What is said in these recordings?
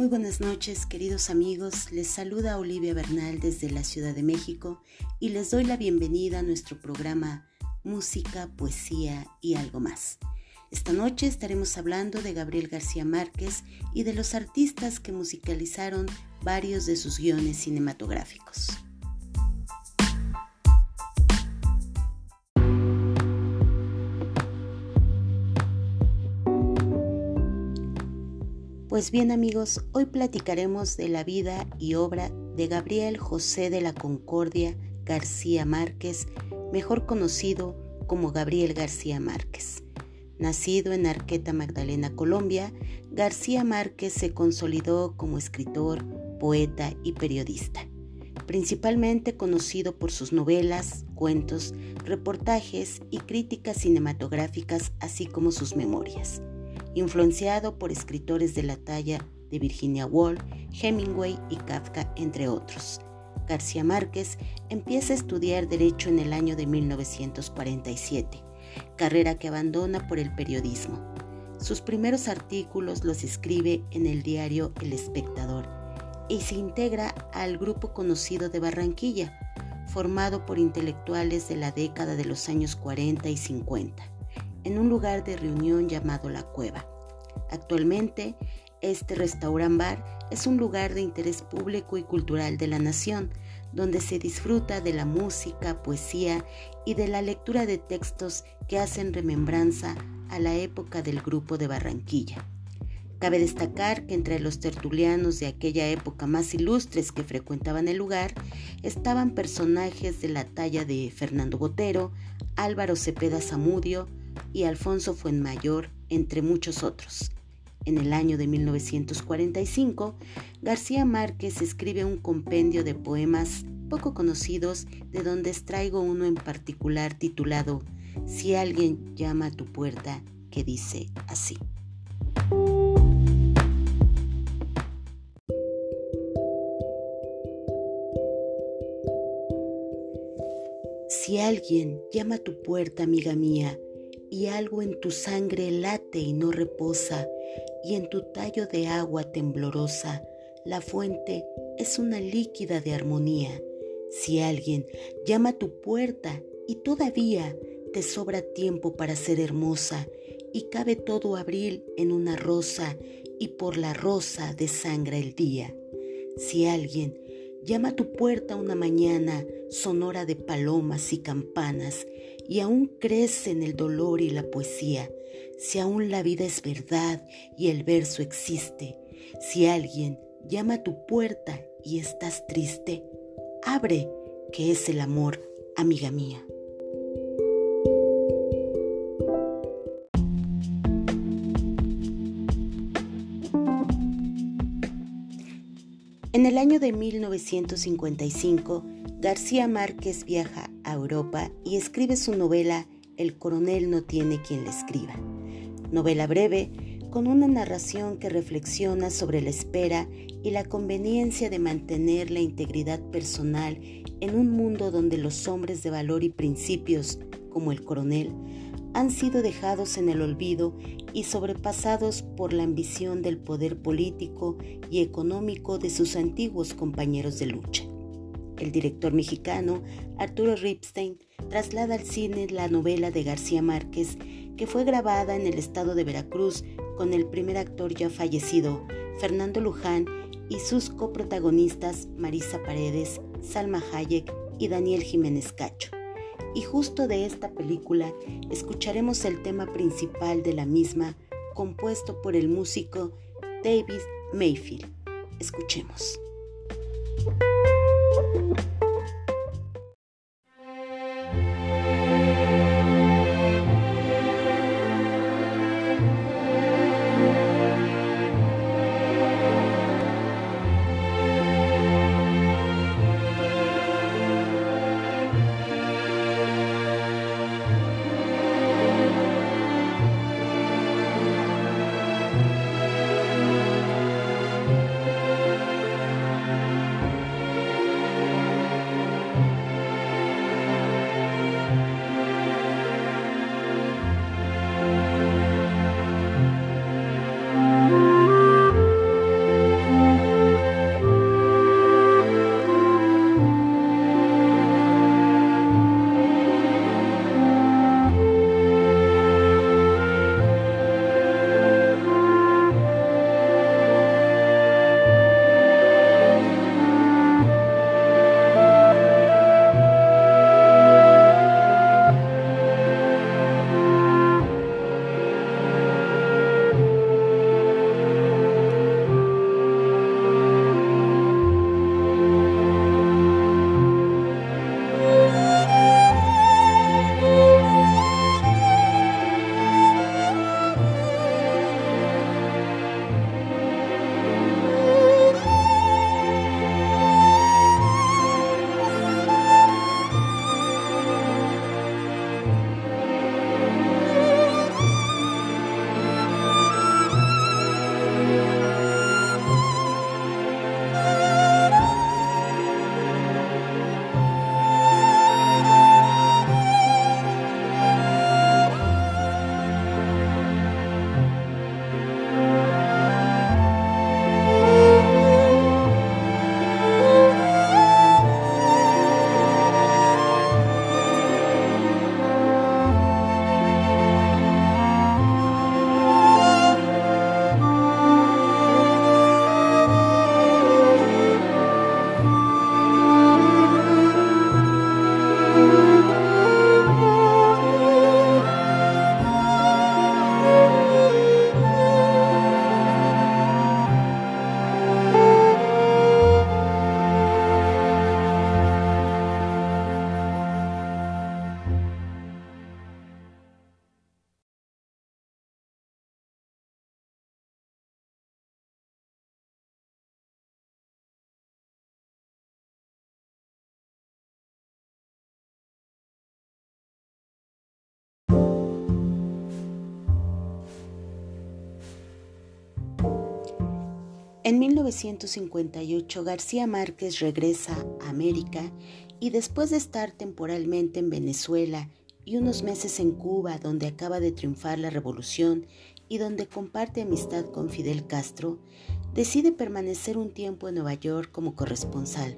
Muy buenas noches, queridos amigos. Les saluda Olivia Bernal desde la Ciudad de México y les doy la bienvenida a nuestro programa Música, Poesía y algo más. Esta noche estaremos hablando de Gabriel García Márquez y de los artistas que musicalizaron varios de sus guiones cinematográficos. Pues bien amigos, hoy platicaremos de la vida y obra de Gabriel José de la Concordia García Márquez, mejor conocido como Gabriel García Márquez. Nacido en Arqueta Magdalena, Colombia, García Márquez se consolidó como escritor, poeta y periodista, principalmente conocido por sus novelas, cuentos, reportajes y críticas cinematográficas, así como sus memorias influenciado por escritores de la talla de Virginia Woolf, Hemingway y Kafka, entre otros. García Márquez empieza a estudiar Derecho en el año de 1947, carrera que abandona por el periodismo. Sus primeros artículos los escribe en el diario El Espectador y se integra al grupo conocido de Barranquilla, formado por intelectuales de la década de los años 40 y 50 en un lugar de reunión llamado La Cueva. Actualmente, este restaurant bar es un lugar de interés público y cultural de la nación, donde se disfruta de la música, poesía y de la lectura de textos que hacen remembranza a la época del grupo de Barranquilla. Cabe destacar que entre los tertulianos de aquella época más ilustres que frecuentaban el lugar estaban personajes de la talla de Fernando Botero, Álvaro Cepeda Zamudio, y Alfonso Fuenmayor, entre muchos otros. En el año de 1945, García Márquez escribe un compendio de poemas poco conocidos, de donde extraigo uno en particular titulado Si alguien llama a tu puerta, que dice así. Si alguien llama a tu puerta, amiga mía, y algo en tu sangre late y no reposa, y en tu tallo de agua temblorosa, la fuente es una líquida de armonía. Si alguien llama a tu puerta y todavía te sobra tiempo para ser hermosa, y cabe todo abril en una rosa, y por la rosa desangra el día. Si alguien llama a tu puerta una mañana sonora de palomas y campanas, y aún crece en el dolor y la poesía, si aún la vida es verdad y el verso existe, si alguien llama a tu puerta y estás triste, abre, que es el amor, amiga mía. En el año de 1955, García Márquez viaja Europa y escribe su novela El coronel no tiene quien le escriba. Novela breve con una narración que reflexiona sobre la espera y la conveniencia de mantener la integridad personal en un mundo donde los hombres de valor y principios, como el coronel, han sido dejados en el olvido y sobrepasados por la ambición del poder político y económico de sus antiguos compañeros de lucha. El director mexicano Arturo Ripstein traslada al cine la novela de García Márquez, que fue grabada en el estado de Veracruz con el primer actor ya fallecido, Fernando Luján, y sus coprotagonistas Marisa Paredes, Salma Hayek y Daniel Jiménez Cacho. Y justo de esta película escucharemos el tema principal de la misma, compuesto por el músico David Mayfield. Escuchemos. thank you En 1958 García Márquez regresa a América y después de estar temporalmente en Venezuela y unos meses en Cuba donde acaba de triunfar la revolución y donde comparte amistad con Fidel Castro, decide permanecer un tiempo en Nueva York como corresponsal.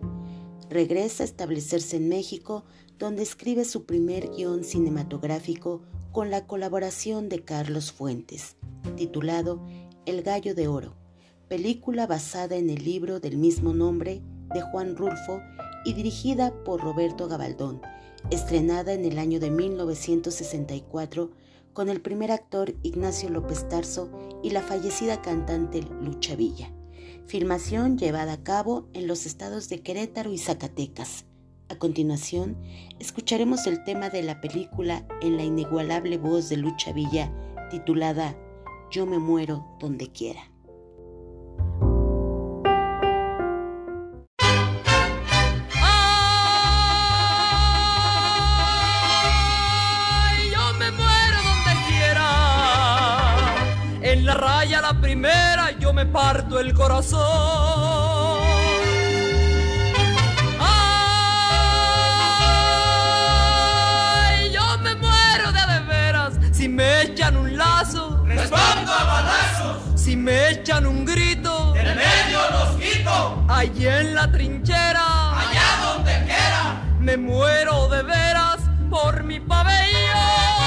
Regresa a establecerse en México donde escribe su primer guion cinematográfico con la colaboración de Carlos Fuentes, titulado El Gallo de Oro película basada en el libro del mismo nombre de Juan Rulfo y dirigida por Roberto Gabaldón, estrenada en el año de 1964 con el primer actor Ignacio López Tarso y la fallecida cantante Lucha Villa. Filmación llevada a cabo en los estados de Querétaro y Zacatecas. A continuación, escucharemos el tema de la película en la inigualable voz de Lucha Villa, titulada Yo me muero donde quiera. Primera yo me parto el corazón. Ay, yo me muero de de veras si me echan un lazo. Respondo a balazos. Si me echan un grito. En medio los quito. Allí en la trinchera. Allá donde quiera. Me muero de veras por mi pabellón.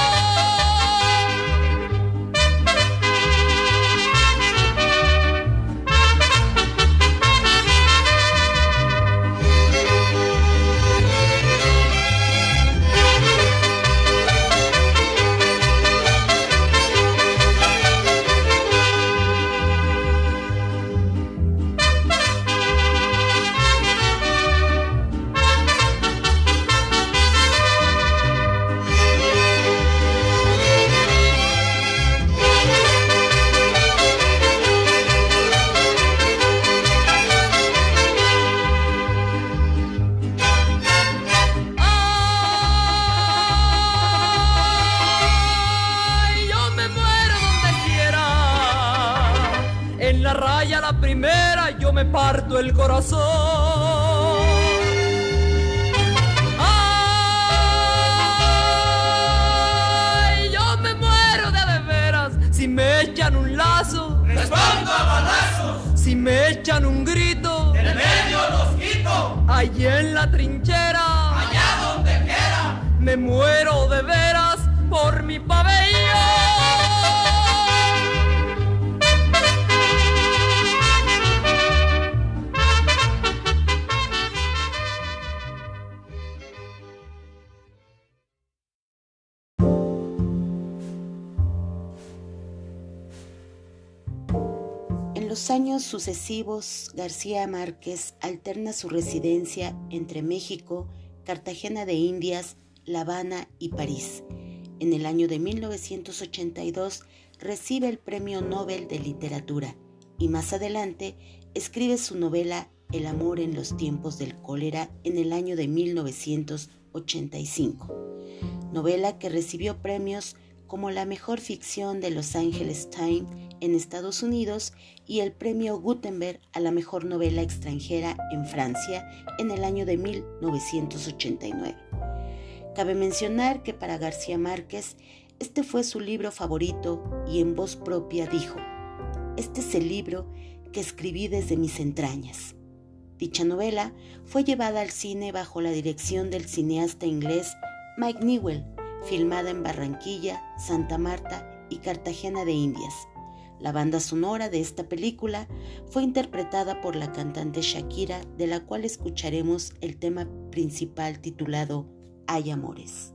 Me parto el corazón. Ay, yo me muero de, de veras si me echan un lazo. Respondo a balazos. Si me echan un grito. En el medio los quito. Allí en la trinchera. Allá donde quiera. Me muero de veras por mi pabellón. Años sucesivos, García Márquez alterna su residencia entre México, Cartagena de Indias, La Habana y París. En el año de 1982 recibe el Premio Nobel de Literatura y más adelante escribe su novela El amor en los tiempos del cólera en el año de 1985, novela que recibió premios como la mejor ficción de Los Angeles Times en Estados Unidos y el premio Gutenberg a la mejor novela extranjera en Francia en el año de 1989. Cabe mencionar que para García Márquez este fue su libro favorito y en voz propia dijo, este es el libro que escribí desde mis entrañas. Dicha novela fue llevada al cine bajo la dirección del cineasta inglés Mike Newell filmada en Barranquilla, Santa Marta y Cartagena de Indias. La banda sonora de esta película fue interpretada por la cantante Shakira, de la cual escucharemos el tema principal titulado Hay Amores.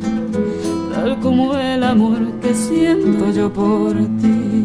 tal como el amor que siento yo por ti.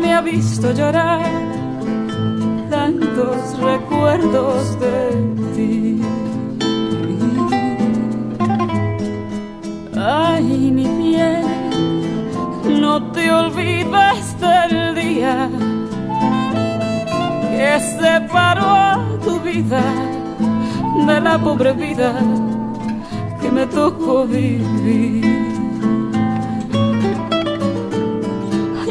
Me ha visto llorar tantos recuerdos de ti. Ay, mi bien, no te olvides del día que separó tu vida de la pobre vida que me tocó vivir.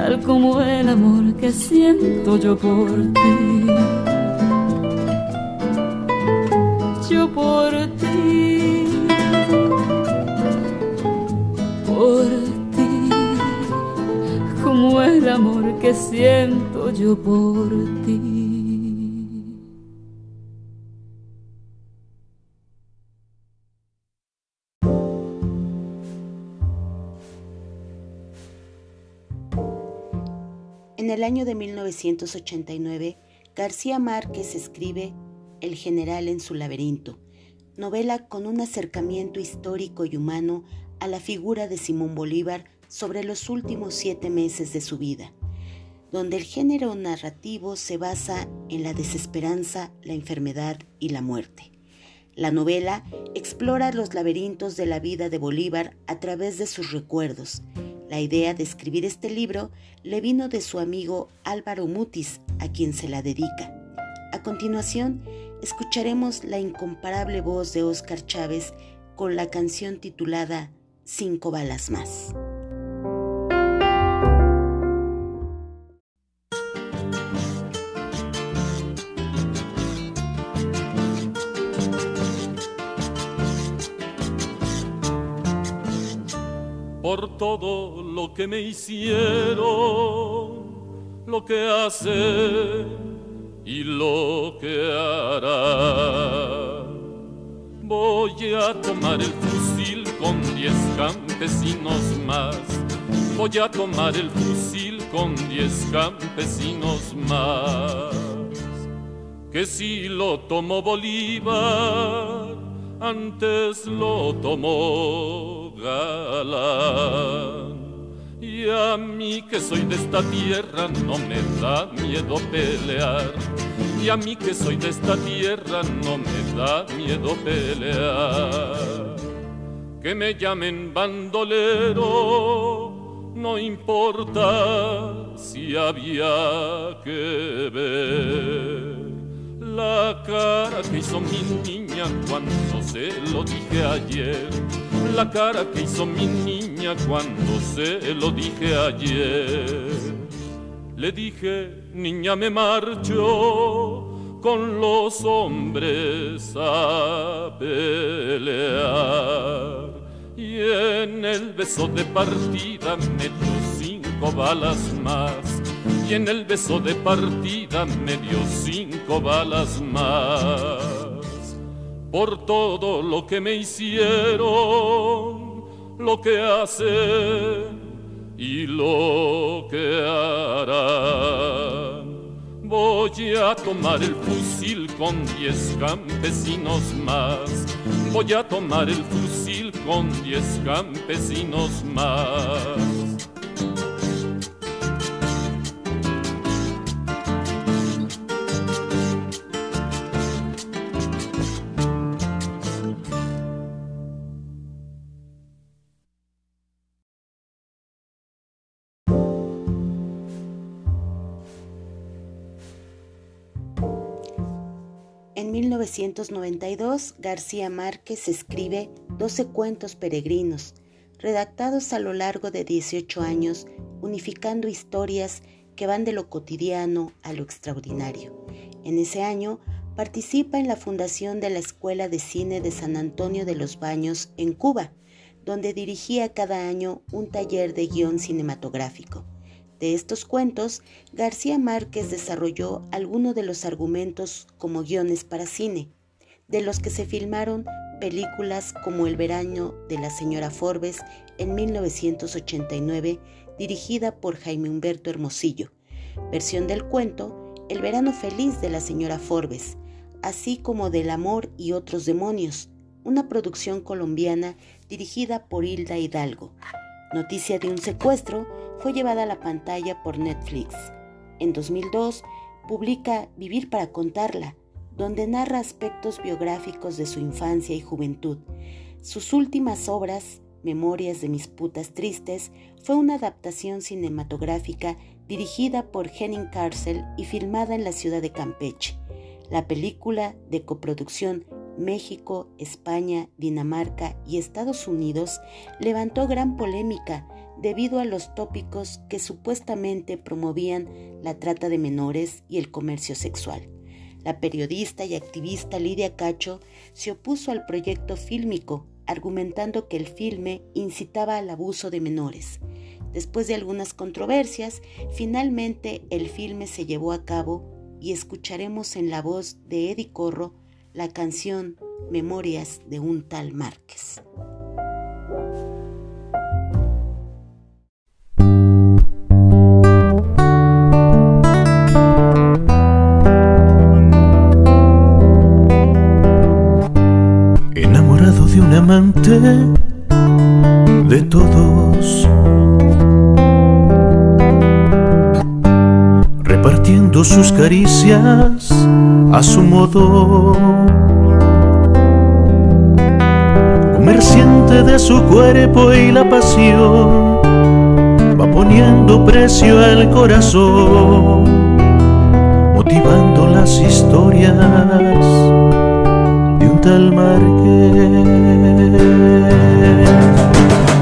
tal como el amor que siento yo por ti. Yo por ti, por ti, como el amor que siento yo por ti. 1989, García Márquez escribe El general en su laberinto, novela con un acercamiento histórico y humano a la figura de Simón Bolívar sobre los últimos siete meses de su vida, donde el género narrativo se basa en la desesperanza, la enfermedad y la muerte. La novela explora los laberintos de la vida de Bolívar a través de sus recuerdos, la idea de escribir este libro le vino de su amigo Álvaro Mutis, a quien se la dedica. A continuación, escucharemos la incomparable voz de Óscar Chávez con la canción titulada Cinco balas más. por todo que me hicieron, lo que hace y lo que hará. Voy a tomar el fusil con diez campesinos más. Voy a tomar el fusil con diez campesinos más. Que si lo tomó Bolívar, antes lo tomó a mí que soy de esta tierra no me da miedo pelear. Y a mí que soy de esta tierra no me da miedo pelear. Que me llamen bandolero, no importa si había que ver La cara que hizo mi niña cuando se lo dije ayer. La cara que hizo mi niña cuando se lo dije ayer. Le dije, niña me marcho con los hombres a pelear. Y en el beso de partida meto cinco balas más y en el beso de partida me dio cinco balas más por todo lo que me hicieron, lo que hacen y lo que harán. Voy a tomar el fusil con diez campesinos más. Voy a tomar el fusil con diez campesinos más. En 1992, García Márquez escribe 12 cuentos peregrinos, redactados a lo largo de 18 años, unificando historias que van de lo cotidiano a lo extraordinario. En ese año, participa en la fundación de la Escuela de Cine de San Antonio de los Baños en Cuba, donde dirigía cada año un taller de guion cinematográfico. De estos cuentos, García Márquez desarrolló algunos de los argumentos como guiones para cine, de los que se filmaron películas como El verano de la señora Forbes en 1989, dirigida por Jaime Humberto Hermosillo, versión del cuento El verano feliz de la señora Forbes, así como Del amor y otros demonios, una producción colombiana dirigida por Hilda Hidalgo. Noticia de un secuestro fue llevada a la pantalla por Netflix. En 2002 publica Vivir para contarla, donde narra aspectos biográficos de su infancia y juventud. Sus últimas obras, Memorias de mis putas tristes, fue una adaptación cinematográfica dirigida por Henning Carcel y filmada en la ciudad de Campeche. La película de coproducción México, España, Dinamarca y Estados Unidos levantó gran polémica debido a los tópicos que supuestamente promovían la trata de menores y el comercio sexual. La periodista y activista Lidia Cacho se opuso al proyecto fílmico, argumentando que el filme incitaba al abuso de menores. Después de algunas controversias, finalmente el filme se llevó a cabo y escucharemos en la voz de Eddie Corro la canción Memorias de un tal Márquez. Enamorado de un amante de todos, repartiendo sus caricias a su modo. Comerciante de su cuerpo y la pasión, va poniendo precio al corazón, motivando las historias de un tal Márquez.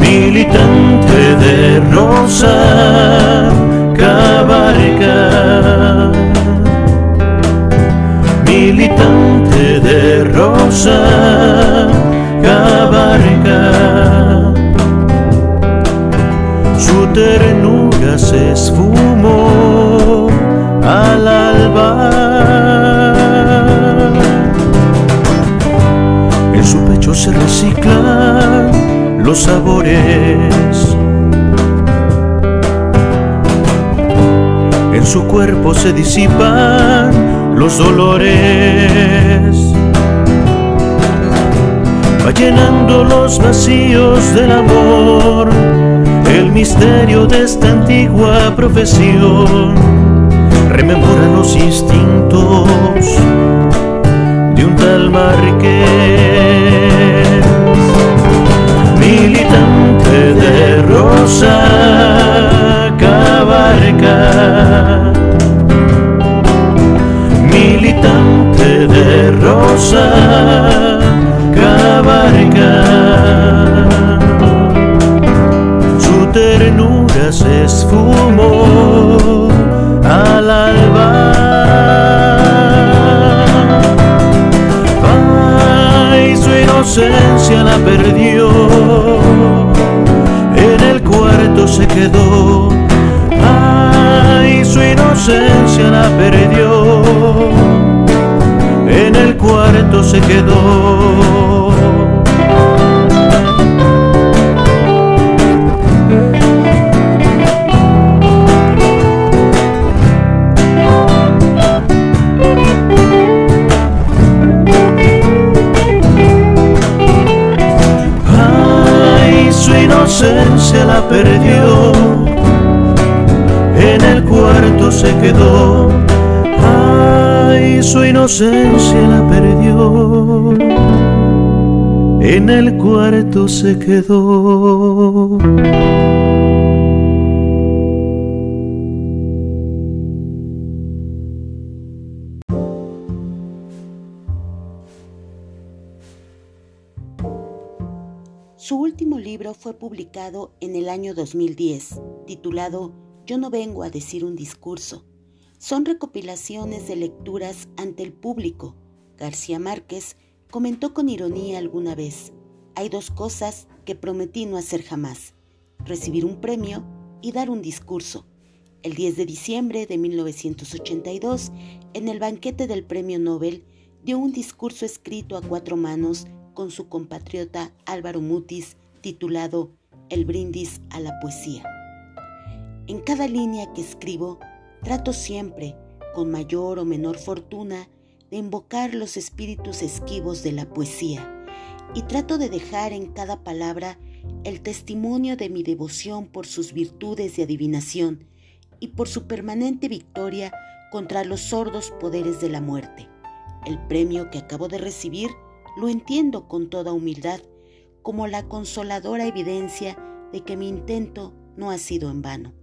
Militante de Rosa Cabarca militante de Rosa Cabarca. Su ternura se esfumó al alba. En su pecho se reciclan los sabores. En su cuerpo se disipan los dolores. Va llenando los vacíos del amor, el misterio de esta antigua profesión. Rememora los instintos de un tal Marqués, militante de Rosa Cabarca de rosa cabarca. Su ternura se esfumó al alba. Ay, su inocencia la perdió. En el cuarto se quedó. Ay, su inocencia la perdió cuarto se quedó. inocencia la perdió, en el cuarto se quedó, ay, su inocencia la perdió, en el cuarto se quedó. Su último libro fue publicado en el año 2010, titulado Yo no vengo a decir un discurso. Son recopilaciones de lecturas ante el público. García Márquez comentó con ironía alguna vez, hay dos cosas que prometí no hacer jamás, recibir un premio y dar un discurso. El 10 de diciembre de 1982, en el banquete del Premio Nobel, dio un discurso escrito a cuatro manos con su compatriota Álvaro Mutis titulado El brindis a la poesía. En cada línea que escribo, trato siempre, con mayor o menor fortuna, de invocar los espíritus esquivos de la poesía y trato de dejar en cada palabra el testimonio de mi devoción por sus virtudes de adivinación y por su permanente victoria contra los sordos poderes de la muerte. El premio que acabo de recibir lo entiendo con toda humildad como la consoladora evidencia de que mi intento no ha sido en vano.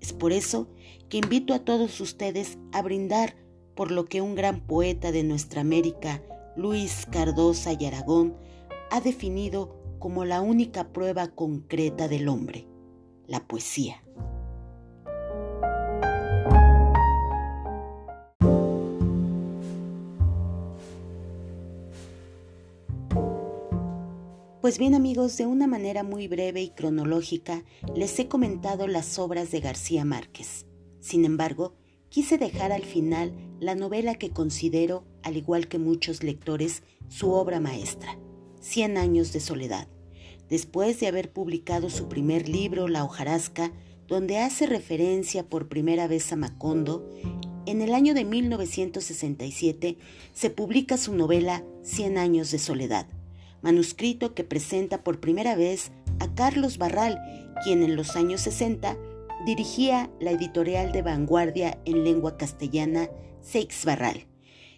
Es por eso que invito a todos ustedes a brindar por lo que un gran poeta de nuestra América, Luis Cardosa y Aragón, ha definido como la única prueba concreta del hombre, la poesía. Pues bien amigos, de una manera muy breve y cronológica les he comentado las obras de García Márquez. Sin embargo, quise dejar al final la novela que considero, al igual que muchos lectores, su obra maestra, Cien años de soledad. Después de haber publicado su primer libro, La hojarasca, donde hace referencia por primera vez a Macondo, en el año de 1967 se publica su novela Cien años de soledad manuscrito que presenta por primera vez a Carlos Barral, quien en los años 60 dirigía la editorial de vanguardia en lengua castellana Seix Barral,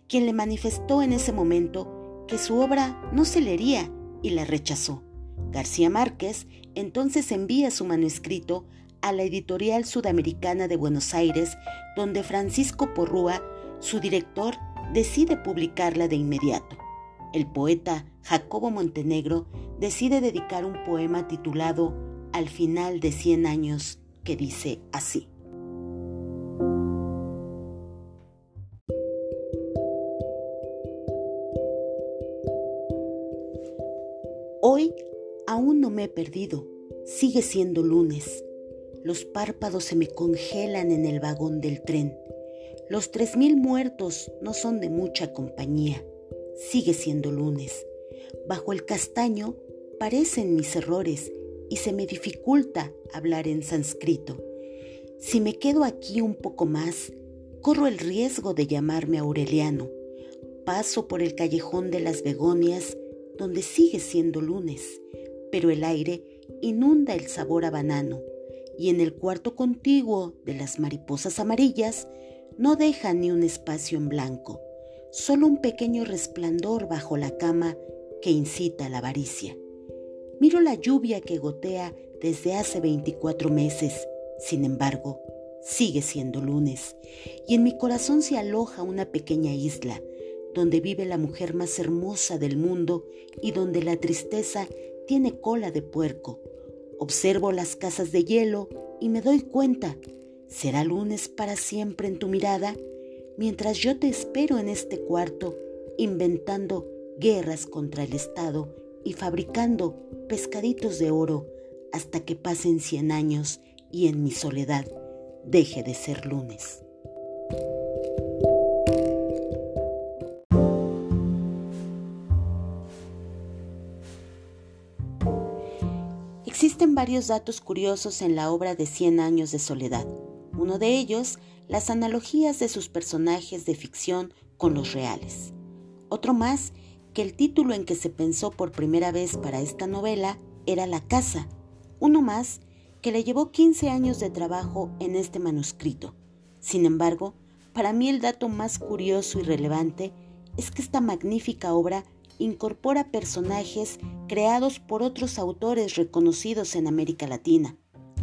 quien le manifestó en ese momento que su obra no se leería y la rechazó. García Márquez entonces envía su manuscrito a la editorial sudamericana de Buenos Aires, donde Francisco Porrúa, su director, decide publicarla de inmediato el poeta Jacobo Montenegro decide dedicar un poema titulado Al final de 100 años que dice así. Hoy aún no me he perdido, sigue siendo lunes. Los párpados se me congelan en el vagón del tren. Los tres mil muertos no son de mucha compañía sigue siendo lunes. Bajo el castaño parecen mis errores y se me dificulta hablar en sánscrito. Si me quedo aquí un poco más, corro el riesgo de llamarme Aureliano. Paso por el callejón de las begonias, donde sigue siendo lunes, pero el aire inunda el sabor a banano, y en el cuarto contiguo de las mariposas amarillas no deja ni un espacio en blanco solo un pequeño resplandor bajo la cama que incita a la avaricia. Miro la lluvia que gotea desde hace 24 meses, sin embargo, sigue siendo lunes, y en mi corazón se aloja una pequeña isla, donde vive la mujer más hermosa del mundo y donde la tristeza tiene cola de puerco. Observo las casas de hielo y me doy cuenta, ¿será lunes para siempre en tu mirada? mientras yo te espero en este cuarto inventando guerras contra el Estado y fabricando pescaditos de oro hasta que pasen cien años y en mi soledad deje de ser lunes. Existen varios datos curiosos en la obra de Cien años de soledad. Uno de ellos, las analogías de sus personajes de ficción con los reales. Otro más, que el título en que se pensó por primera vez para esta novela era La Casa. Uno más, que le llevó 15 años de trabajo en este manuscrito. Sin embargo, para mí el dato más curioso y relevante es que esta magnífica obra incorpora personajes creados por otros autores reconocidos en América Latina.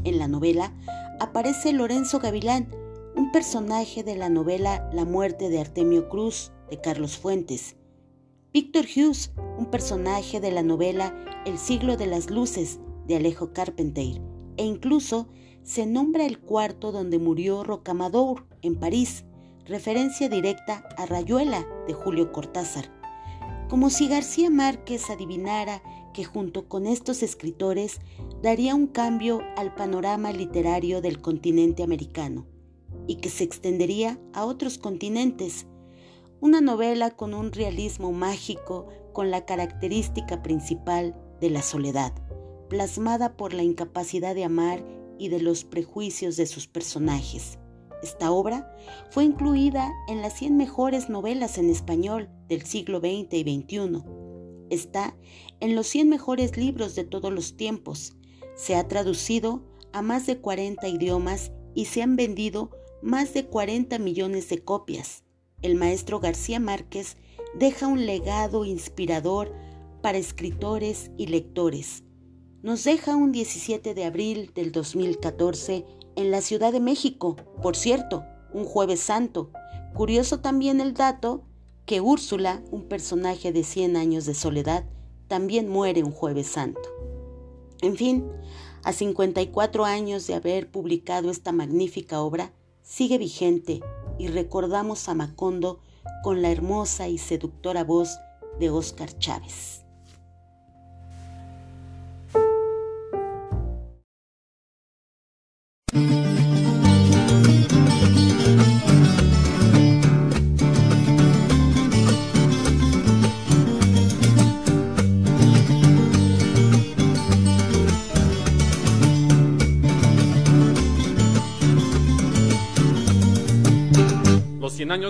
En la novela aparece Lorenzo Gavilán, un personaje de la novela La muerte de Artemio Cruz de Carlos Fuentes. Víctor Hughes, un personaje de la novela El siglo de las luces de Alejo Carpenter. E incluso se nombra el cuarto donde murió Rocamadour en París, referencia directa a Rayuela de Julio Cortázar como si García Márquez adivinara que junto con estos escritores daría un cambio al panorama literario del continente americano y que se extendería a otros continentes. Una novela con un realismo mágico con la característica principal de la soledad, plasmada por la incapacidad de amar y de los prejuicios de sus personajes. Esta obra fue incluida en las 100 mejores novelas en español del siglo XX y XXI. Está en los 100 mejores libros de todos los tiempos. Se ha traducido a más de 40 idiomas y se han vendido más de 40 millones de copias. El maestro García Márquez deja un legado inspirador para escritores y lectores. Nos deja un 17 de abril del 2014 en la Ciudad de México, por cierto, un jueves santo. Curioso también el dato que Úrsula, un personaje de 100 años de soledad, también muere un jueves santo. En fin, a 54 años de haber publicado esta magnífica obra, sigue vigente y recordamos a Macondo con la hermosa y seductora voz de Óscar Chávez.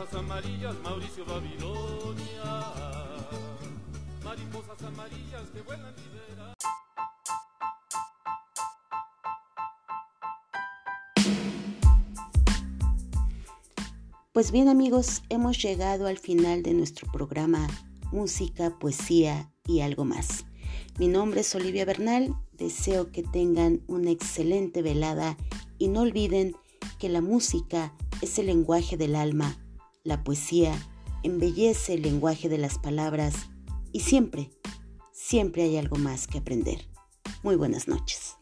Mariposas amarillas, Mauricio Babilonia. Mariposas amarillas que vuelan liberadas. Pues bien amigos, hemos llegado al final de nuestro programa Música, Poesía y algo más. Mi nombre es Olivia Bernal, deseo que tengan una excelente velada y no olviden que la música es el lenguaje del alma, la poesía embellece el lenguaje de las palabras y siempre, siempre hay algo más que aprender. Muy buenas noches.